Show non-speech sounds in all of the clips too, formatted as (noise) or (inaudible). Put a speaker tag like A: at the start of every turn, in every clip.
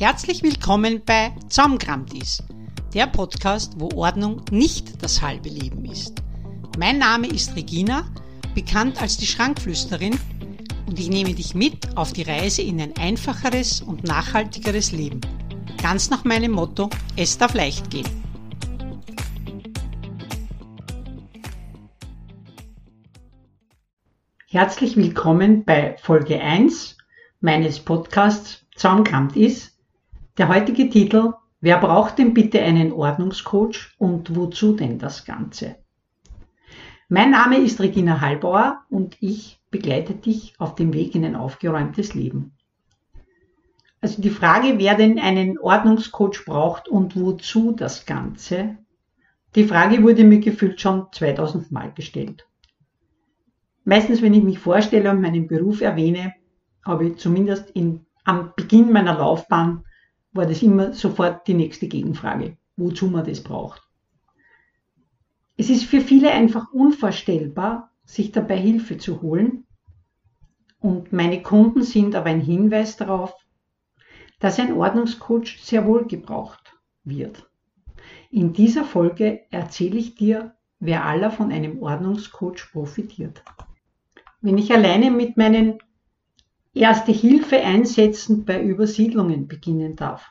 A: Herzlich willkommen bei Zaumkramtis, der Podcast, wo Ordnung nicht das halbe Leben ist. Mein Name ist Regina, bekannt als die Schrankflüsterin, und ich nehme dich mit auf die Reise in ein einfacheres und nachhaltigeres Leben. Ganz nach meinem Motto, es darf leicht gehen. Herzlich willkommen bei Folge 1 meines Podcasts Zaumkramt ist. Der heutige Titel Wer braucht denn bitte einen Ordnungscoach und wozu denn das Ganze? Mein Name ist Regina Hallbauer und ich begleite dich auf dem Weg in ein aufgeräumtes Leben. Also die Frage, wer denn einen Ordnungscoach braucht und wozu das Ganze, die Frage wurde mir gefühlt schon 2000 Mal gestellt. Meistens, wenn ich mich vorstelle und meinen Beruf erwähne, habe ich zumindest in, am Beginn meiner Laufbahn war das immer sofort die nächste Gegenfrage, wozu man das braucht. Es ist für viele einfach unvorstellbar, sich dabei Hilfe zu holen. Und meine Kunden sind aber ein Hinweis darauf, dass ein Ordnungscoach sehr wohl gebraucht wird. In dieser Folge erzähle ich dir, wer aller von einem Ordnungscoach profitiert. Wenn ich alleine mit meinen Erste Hilfe einsetzen bei Übersiedlungen beginnen darf.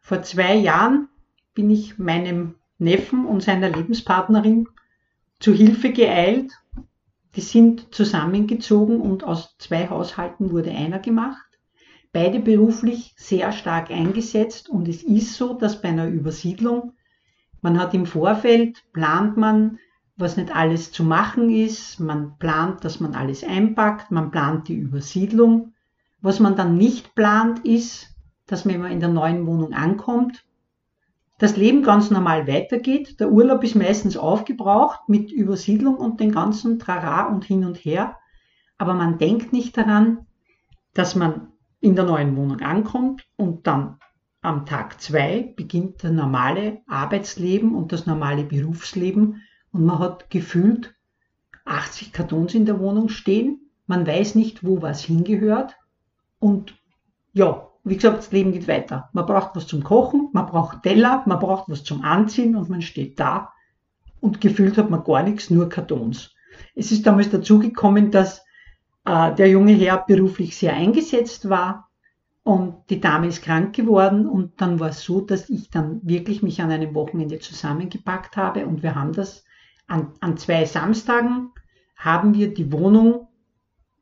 A: Vor zwei Jahren bin ich meinem Neffen und seiner Lebenspartnerin zu Hilfe geeilt. Die sind zusammengezogen und aus zwei Haushalten wurde einer gemacht. Beide beruflich sehr stark eingesetzt und es ist so, dass bei einer Übersiedlung man hat im Vorfeld, plant man, was nicht alles zu machen ist. Man plant, dass man alles einpackt. Man plant die Übersiedlung. Was man dann nicht plant, ist, dass man in der neuen Wohnung ankommt, das Leben ganz normal weitergeht. Der Urlaub ist meistens aufgebraucht mit Übersiedlung und den ganzen Trara und hin und her. Aber man denkt nicht daran, dass man in der neuen Wohnung ankommt und dann am Tag zwei beginnt das normale Arbeitsleben und das normale Berufsleben und man hat gefühlt 80 Kartons in der Wohnung stehen. Man weiß nicht, wo was hingehört. Und ja, wie gesagt, das Leben geht weiter. Man braucht was zum Kochen, man braucht Teller, man braucht was zum Anziehen und man steht da und gefühlt hat man gar nichts, nur Kartons. Es ist damals dazu gekommen, dass äh, der junge Herr beruflich sehr eingesetzt war und die Dame ist krank geworden und dann war es so, dass ich dann wirklich mich an einem Wochenende zusammengepackt habe und wir haben das an, an zwei Samstagen haben wir die Wohnung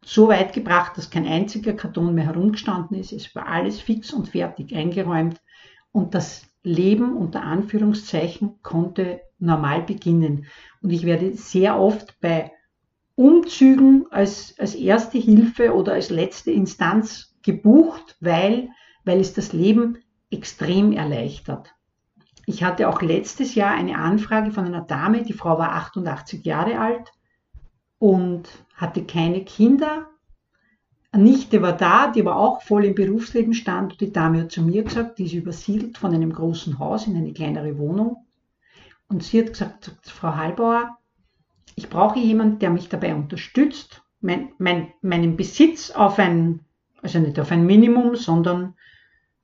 A: so weit gebracht, dass kein einziger Karton mehr herumgestanden ist. Es war alles fix und fertig eingeräumt und das Leben unter Anführungszeichen konnte normal beginnen. Und ich werde sehr oft bei Umzügen als, als erste Hilfe oder als letzte Instanz gebucht, weil, weil es das Leben extrem erleichtert. Ich hatte auch letztes Jahr eine Anfrage von einer Dame, die Frau war 88 Jahre alt und hatte keine Kinder. Eine Nichte war da, die aber auch voll im Berufsleben stand. Und die Dame hat zu mir gesagt, die ist übersiedelt von einem großen Haus in eine kleinere Wohnung. Und sie hat gesagt, Frau Hallbauer, ich brauche jemanden, der mich dabei unterstützt, mein, mein, meinen Besitz auf ein, also nicht auf ein Minimum, sondern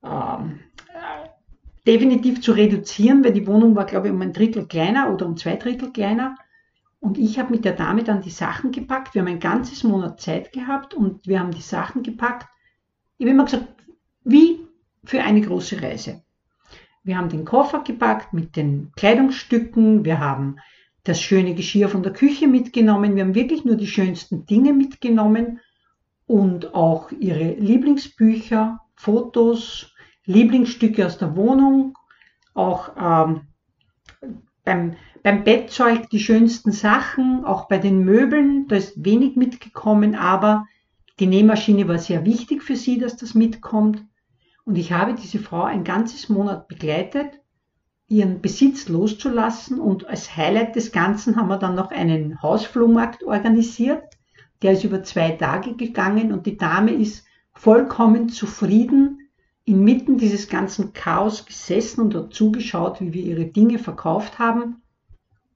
A: ähm, definitiv zu reduzieren, weil die Wohnung war, glaube ich, um ein Drittel kleiner oder um zwei Drittel kleiner. Und ich habe mit der Dame dann die Sachen gepackt. Wir haben ein ganzes Monat Zeit gehabt und wir haben die Sachen gepackt. Ich habe immer gesagt, wie für eine große Reise. Wir haben den Koffer gepackt mit den Kleidungsstücken. Wir haben das schöne Geschirr von der Küche mitgenommen. Wir haben wirklich nur die schönsten Dinge mitgenommen und auch ihre Lieblingsbücher, Fotos, Lieblingsstücke aus der Wohnung, auch ähm, beim, beim Bettzeug die schönsten Sachen, auch bei den Möbeln, da ist wenig mitgekommen, aber die Nähmaschine war sehr wichtig für sie, dass das mitkommt. Und ich habe diese Frau ein ganzes Monat begleitet, ihren Besitz loszulassen. Und als Highlight des Ganzen haben wir dann noch einen Hausflohmarkt organisiert. Der ist über zwei Tage gegangen und die Dame ist vollkommen zufrieden inmitten dieses ganzen Chaos gesessen und hat zugeschaut, wie wir ihre Dinge verkauft haben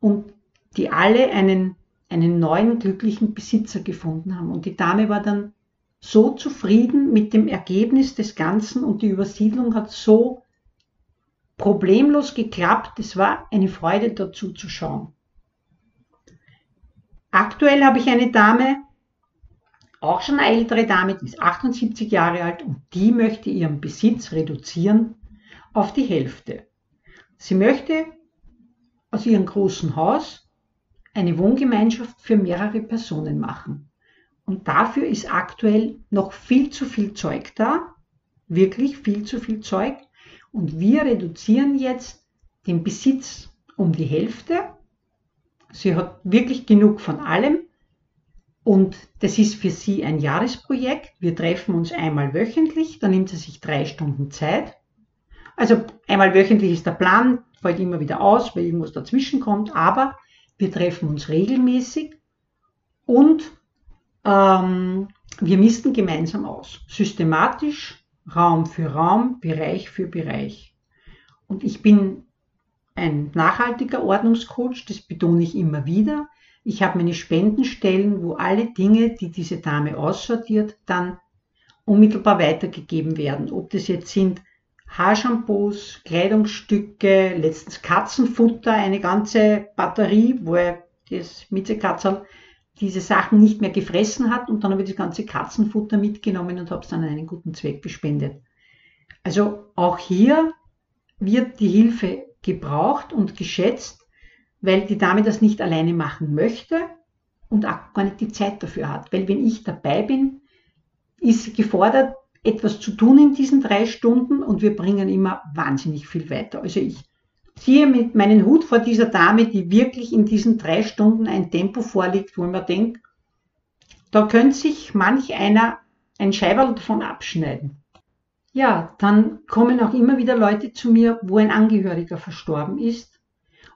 A: und die alle einen, einen neuen glücklichen Besitzer gefunden haben. Und die Dame war dann so zufrieden mit dem Ergebnis des Ganzen und die Übersiedlung hat so problemlos geklappt. Es war eine Freude dazu zu schauen. Aktuell habe ich eine Dame, auch schon eine ältere Dame, die ist 78 Jahre alt und die möchte ihren Besitz reduzieren auf die Hälfte. Sie möchte aus ihrem großen Haus eine Wohngemeinschaft für mehrere Personen machen. Und dafür ist aktuell noch viel zu viel Zeug da, wirklich viel zu viel Zeug. Und wir reduzieren jetzt den Besitz um die Hälfte. Sie hat wirklich genug von allem. Und das ist für sie ein Jahresprojekt. Wir treffen uns einmal wöchentlich, da nimmt sie sich drei Stunden Zeit. Also einmal wöchentlich ist der Plan, fällt immer wieder aus, weil irgendwas dazwischen kommt, aber wir treffen uns regelmäßig und ähm, wir missten gemeinsam aus. Systematisch, Raum für Raum, Bereich für Bereich. Und ich bin ein nachhaltiger Ordnungscoach, das betone ich immer wieder. Ich habe meine Spendenstellen, wo alle Dinge, die diese Dame aussortiert, dann unmittelbar weitergegeben werden. Ob das jetzt sind Haarshampoos, Kleidungsstücke, letztens Katzenfutter, eine ganze Batterie, wo er das Miezekatzel diese Sachen nicht mehr gefressen hat und dann habe ich das ganze Katzenfutter mitgenommen und habe es dann an einen guten Zweck gespendet. Also auch hier wird die Hilfe gebraucht und geschätzt, weil die Dame das nicht alleine machen möchte und auch gar nicht die Zeit dafür hat. Weil wenn ich dabei bin, ist sie gefordert, etwas zu tun in diesen drei Stunden und wir bringen immer wahnsinnig viel weiter. Also ich ziehe mit meinen Hut vor dieser Dame, die wirklich in diesen drei Stunden ein Tempo vorlegt, wo man denkt, da könnte sich manch einer ein Scheiberl davon abschneiden. Ja, dann kommen auch immer wieder Leute zu mir, wo ein Angehöriger verstorben ist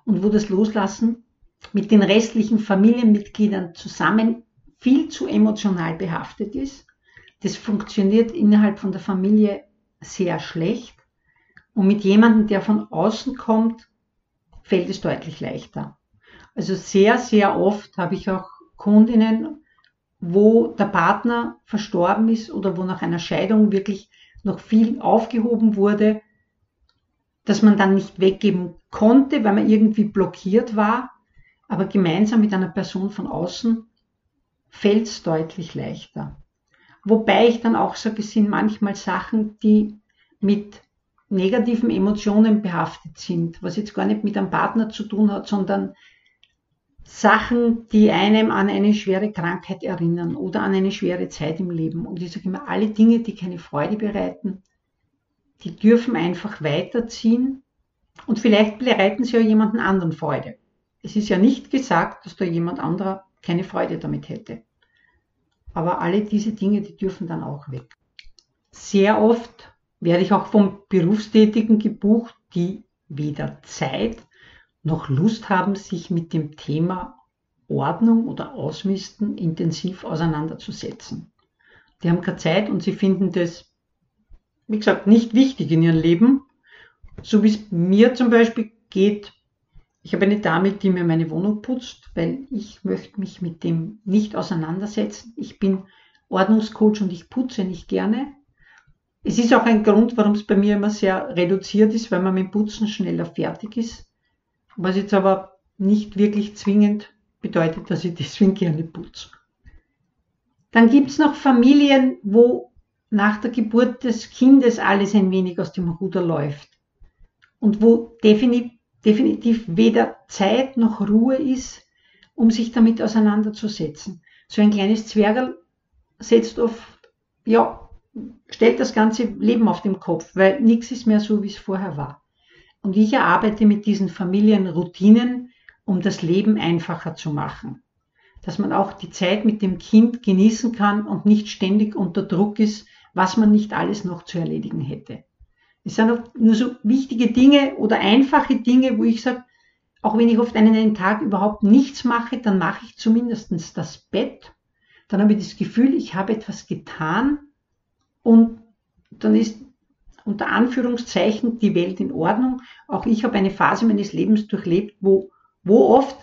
A: und wo das Loslassen mit den restlichen Familienmitgliedern zusammen viel zu emotional behaftet ist das funktioniert innerhalb von der Familie sehr schlecht. Und mit jemandem, der von außen kommt, fällt es deutlich leichter. Also sehr, sehr oft habe ich auch Kundinnen, wo der Partner verstorben ist oder wo nach einer Scheidung wirklich noch viel aufgehoben wurde, dass man dann nicht weggeben konnte, weil man irgendwie blockiert war. Aber gemeinsam mit einer Person von außen fällt es deutlich leichter. Wobei ich dann auch sage, es sind manchmal Sachen, die mit negativen Emotionen behaftet sind, was jetzt gar nicht mit einem Partner zu tun hat, sondern Sachen, die einem an eine schwere Krankheit erinnern oder an eine schwere Zeit im Leben. Und ich sage immer, alle Dinge, die keine Freude bereiten, die dürfen einfach weiterziehen und vielleicht bereiten sie ja jemanden anderen Freude. Es ist ja nicht gesagt, dass da jemand anderer keine Freude damit hätte. Aber alle diese Dinge, die dürfen dann auch weg. Sehr oft werde ich auch von Berufstätigen gebucht, die weder Zeit noch Lust haben, sich mit dem Thema Ordnung oder Ausmisten intensiv auseinanderzusetzen. Die haben keine Zeit und sie finden das, wie gesagt, nicht wichtig in ihrem Leben. So wie es mir zum Beispiel geht, ich habe eine Dame, die mir meine Wohnung putzt, weil ich möchte mich mit dem nicht auseinandersetzen. Ich bin Ordnungscoach und ich putze nicht gerne. Es ist auch ein Grund, warum es bei mir immer sehr reduziert ist, weil man mit Putzen schneller fertig ist. Was jetzt aber nicht wirklich zwingend bedeutet, dass ich deswegen gerne putze. Dann gibt es noch Familien, wo nach der Geburt des Kindes alles ein wenig aus dem Ruder läuft und wo definitiv definitiv weder Zeit noch Ruhe ist, um sich damit auseinanderzusetzen. So ein kleines Zwergerl setzt oft, ja, stellt das ganze Leben auf den Kopf, weil nichts ist mehr so, wie es vorher war. Und ich erarbeite mit diesen Familienroutinen, um das Leben einfacher zu machen. Dass man auch die Zeit mit dem Kind genießen kann und nicht ständig unter Druck ist, was man nicht alles noch zu erledigen hätte. Es sind nur so wichtige Dinge oder einfache Dinge, wo ich sage, auch wenn ich oft einen, einen Tag überhaupt nichts mache, dann mache ich zumindest das Bett. Dann habe ich das Gefühl, ich habe etwas getan und dann ist unter Anführungszeichen die Welt in Ordnung. Auch ich habe eine Phase meines Lebens durchlebt, wo, wo oft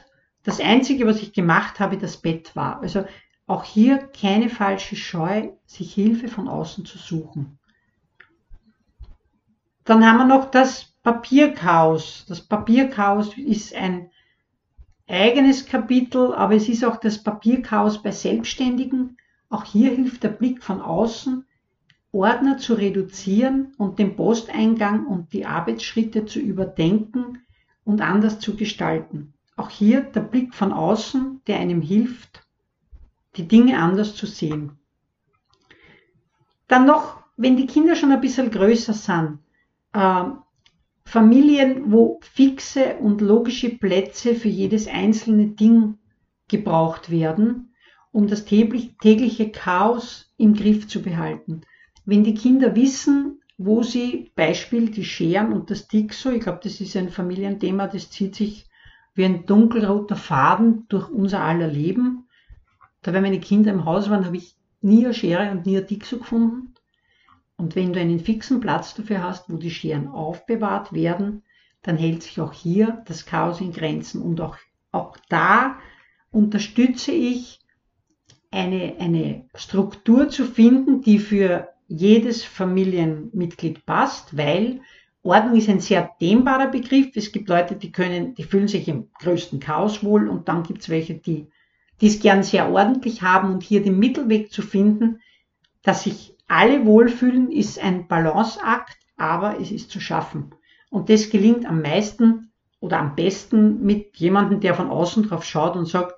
A: das Einzige, was ich gemacht habe, das Bett war. Also Auch hier keine falsche Scheu, sich Hilfe von außen zu suchen. Dann haben wir noch das Papierchaos. Das Papierchaos ist ein eigenes Kapitel, aber es ist auch das Papierchaos bei Selbstständigen. Auch hier hilft der Blick von außen, Ordner zu reduzieren und den Posteingang und die Arbeitsschritte zu überdenken und anders zu gestalten. Auch hier der Blick von außen, der einem hilft, die Dinge anders zu sehen. Dann noch, wenn die Kinder schon ein bisschen größer sind, äh, Familien, wo fixe und logische Plätze für jedes einzelne Ding gebraucht werden, um das tägliche Chaos im Griff zu behalten. Wenn die Kinder wissen, wo sie, Beispiel die Scheren und das Dixo, ich glaube, das ist ein Familienthema, das zieht sich wie ein dunkelroter Faden durch unser aller Leben. Da, wenn meine Kinder im Haus waren, habe ich nie eine Schere und nie ein Dixo gefunden. Und wenn du einen fixen Platz dafür hast, wo die Scheren aufbewahrt werden, dann hält sich auch hier das Chaos in Grenzen. Und auch, auch da unterstütze ich eine, eine Struktur zu finden, die für jedes Familienmitglied passt, weil Ordnung ist ein sehr dehnbarer Begriff. Es gibt Leute, die können, die fühlen sich im größten Chaos wohl und dann gibt es welche, die, die es gern sehr ordentlich haben und hier den Mittelweg zu finden, dass sich alle wohlfühlen ist ein Balanceakt, aber es ist zu schaffen. Und das gelingt am meisten oder am besten mit jemandem, der von außen drauf schaut und sagt,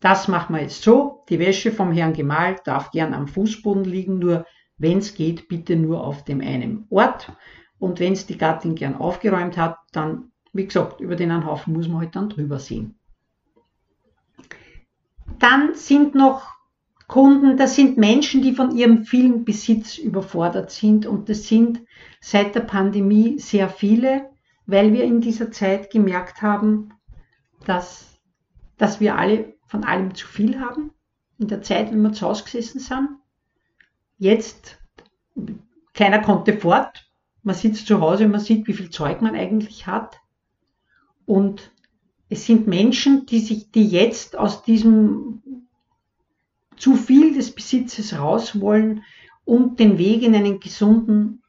A: das machen wir jetzt so, die Wäsche vom Herrn gemalt darf gern am Fußboden liegen, nur wenn es geht, bitte nur auf dem einen Ort. Und wenn es die Gattin gern aufgeräumt hat, dann, wie gesagt, über den einen Haufen muss man halt dann drüber sehen. Dann sind noch Kunden, das sind Menschen, die von ihrem vielen Besitz überfordert sind und das sind seit der Pandemie sehr viele, weil wir in dieser Zeit gemerkt haben, dass, dass wir alle von allem zu viel haben. In der Zeit, wenn wir zu Hause gesessen sind. Jetzt, keiner konnte fort. Man sitzt zu Hause und man sieht, wie viel Zeug man eigentlich hat. Und es sind Menschen, die sich, die jetzt aus diesem zu viel des Besitzes raus wollen und den Weg in einen gesunden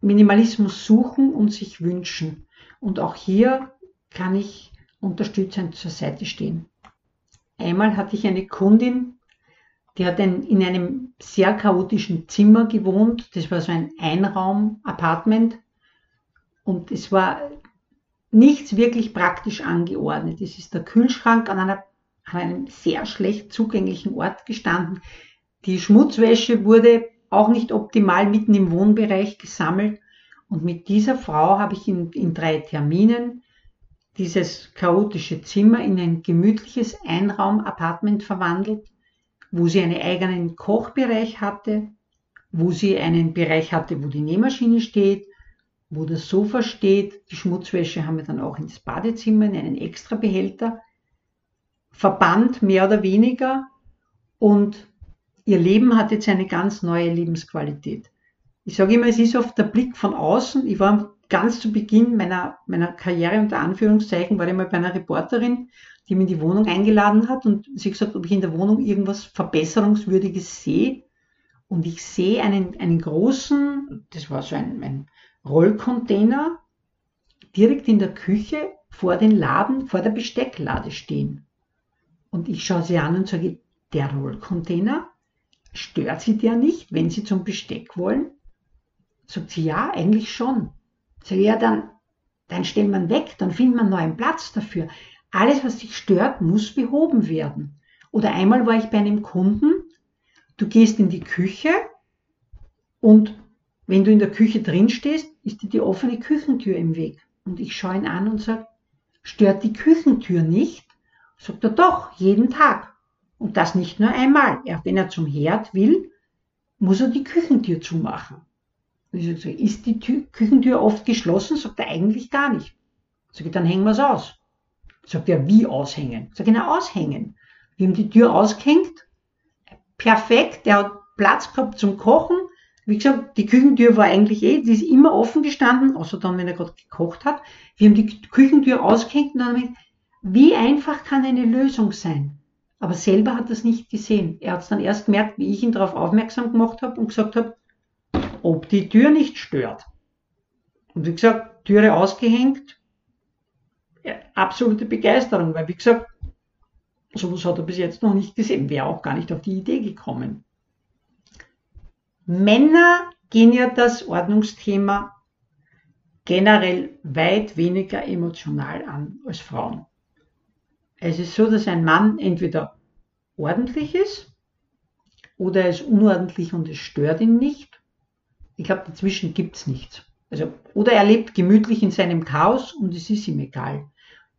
A: Minimalismus suchen und sich wünschen. Und auch hier kann ich unterstützend zur Seite stehen. Einmal hatte ich eine Kundin, die hat in einem sehr chaotischen Zimmer gewohnt. Das war so ein Einraum-Apartment. Und es war nichts wirklich praktisch angeordnet. Es ist der Kühlschrank an einer an einem sehr schlecht zugänglichen Ort gestanden. Die Schmutzwäsche wurde auch nicht optimal mitten im Wohnbereich gesammelt. Und mit dieser Frau habe ich in, in drei Terminen dieses chaotische Zimmer in ein gemütliches Einraum-Apartment verwandelt, wo sie einen eigenen Kochbereich hatte, wo sie einen Bereich hatte, wo die Nähmaschine steht, wo das Sofa steht. Die Schmutzwäsche haben wir dann auch ins Badezimmer in einen extra Behälter verbannt, mehr oder weniger. Und ihr Leben hat jetzt eine ganz neue Lebensqualität. Ich sage immer, es ist oft der Blick von außen. Ich war ganz zu Beginn meiner, meiner Karriere unter Anführungszeichen, war ich mal bei einer Reporterin, die mich in die Wohnung eingeladen hat und sie gesagt, ob ich in der Wohnung irgendwas Verbesserungswürdiges sehe. Und ich sehe einen, einen großen, das war so ein, ein Rollcontainer, direkt in der Küche vor den Laden, vor der Bestecklade stehen. Und ich schaue sie an und sage, der Rollcontainer, stört sie der nicht, wenn sie zum Besteck wollen? Sagt sie, ja, eigentlich schon. Sag ich, ja, dann, dann stellen wir weg, dann wir einen neuen Platz dafür. Alles, was dich stört, muss behoben werden. Oder einmal war ich bei einem Kunden, du gehst in die Küche und wenn du in der Küche drin stehst, ist dir die offene Küchentür im Weg. Und ich schaue ihn an und sage, stört die Küchentür nicht? Sagt er doch, jeden Tag. Und das nicht nur einmal. Er, wenn er zum Herd will, muss er die Küchentür zumachen. Ich sage, ist die Tür, Küchentür oft geschlossen? Sagt er, eigentlich gar nicht. Sag ich, dann hängen wir es aus. Sagt er, wie aushängen? Sag ich, na, aushängen. Wir haben die Tür ausgehängt. Perfekt. Der hat Platz gehabt zum Kochen. Wie gesagt, die Küchentür war eigentlich eh, die ist immer offen gestanden, außer dann, wenn er gerade gekocht hat. Wir haben die Küchentür ausgehängt und dann haben wir wie einfach kann eine Lösung sein? Aber selber hat er es nicht gesehen. Er hat es dann erst gemerkt, wie ich ihn darauf aufmerksam gemacht habe und gesagt habe, ob die Tür nicht stört. Und wie gesagt, Türe ausgehängt, ja, absolute Begeisterung, weil wie gesagt, sowas hat er bis jetzt noch nicht gesehen, wäre auch gar nicht auf die Idee gekommen. Männer gehen ja das Ordnungsthema generell weit weniger emotional an als Frauen. Es ist so, dass ein Mann entweder ordentlich ist oder er ist unordentlich und es stört ihn nicht. Ich glaube, dazwischen gibt es nichts. Also, oder er lebt gemütlich in seinem Chaos und es ist ihm egal.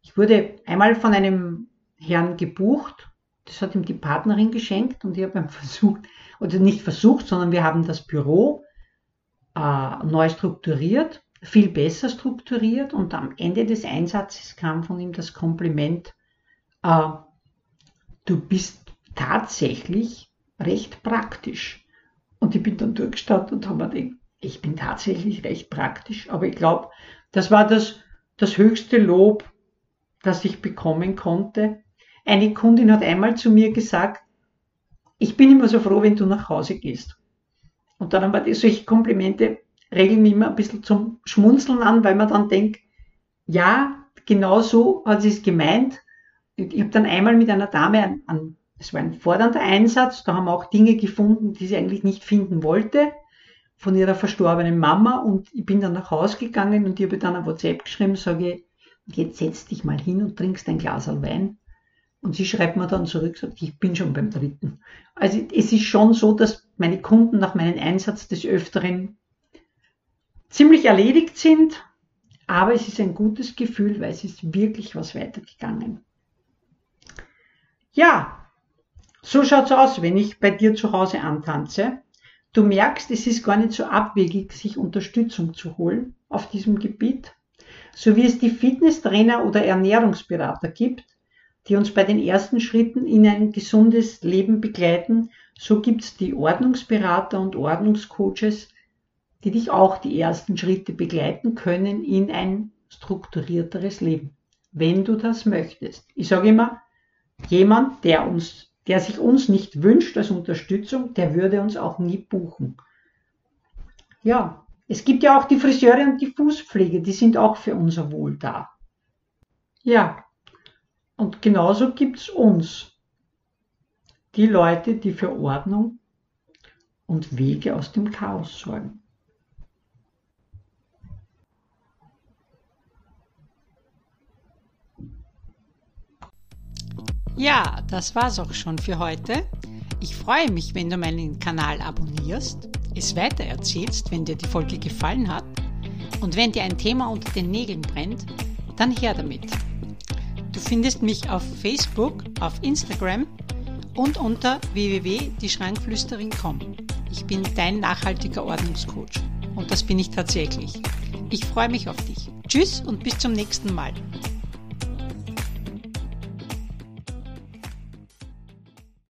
A: Ich wurde einmal von einem Herrn gebucht, das hat ihm die Partnerin geschenkt und ich habe ihm (laughs) versucht, oder nicht versucht, sondern wir haben das Büro äh, neu strukturiert, viel besser strukturiert und am Ende des Einsatzes kam von ihm das Kompliment, äh, du bist tatsächlich recht praktisch. Und ich bin dann durchgestartet und habe mir gedacht, ich bin tatsächlich recht praktisch, aber ich glaube, das war das, das höchste Lob, das ich bekommen konnte. Eine Kundin hat einmal zu mir gesagt, ich bin immer so froh, wenn du nach Hause gehst. Und dann haben wir solche Komplimente regeln mich immer ein bisschen zum Schmunzeln an, weil man dann denkt, ja, genau so hat sie es gemeint ich habe dann einmal mit einer Dame, es war ein fordernder Einsatz, da haben wir auch Dinge gefunden, die sie eigentlich nicht finden wollte, von ihrer verstorbenen Mama und ich bin dann nach Hause gegangen und ich habe dann ein WhatsApp geschrieben, sage, jetzt setz dich mal hin und trinkst ein Glas Wein. Und sie schreibt mir dann zurück, sagt, ich bin schon beim dritten. Also es ist schon so, dass meine Kunden nach meinem Einsatz des Öfteren ziemlich erledigt sind, aber es ist ein gutes Gefühl, weil es ist wirklich was weitergegangen. Ja, so schaut's aus, wenn ich bei dir zu Hause antanze. Du merkst, es ist gar nicht so abwegig, sich Unterstützung zu holen auf diesem Gebiet. So wie es die Fitnesstrainer oder Ernährungsberater gibt, die uns bei den ersten Schritten in ein gesundes Leben begleiten, so gibt's die Ordnungsberater und Ordnungscoaches, die dich auch die ersten Schritte begleiten können in ein strukturierteres Leben, wenn du das möchtest. Ich sage immer, Jemand, der uns, der sich uns nicht wünscht als Unterstützung, der würde uns auch nie buchen. Ja, es gibt ja auch die Friseure und die Fußpflege, die sind auch für unser Wohl da. Ja, und genauso gibt es uns. Die Leute, die für Ordnung und Wege aus dem Chaos sorgen.
B: Ja, das war's auch schon für heute. Ich freue mich, wenn du meinen Kanal abonnierst, es weitererzählst, wenn dir die Folge gefallen hat und wenn dir ein Thema unter den Nägeln brennt, dann her damit. Du findest mich auf Facebook, auf Instagram und unter www.dieschrankflüsterin.com. Ich bin dein nachhaltiger Ordnungscoach und das bin ich tatsächlich. Ich freue mich auf dich. Tschüss und bis zum nächsten Mal.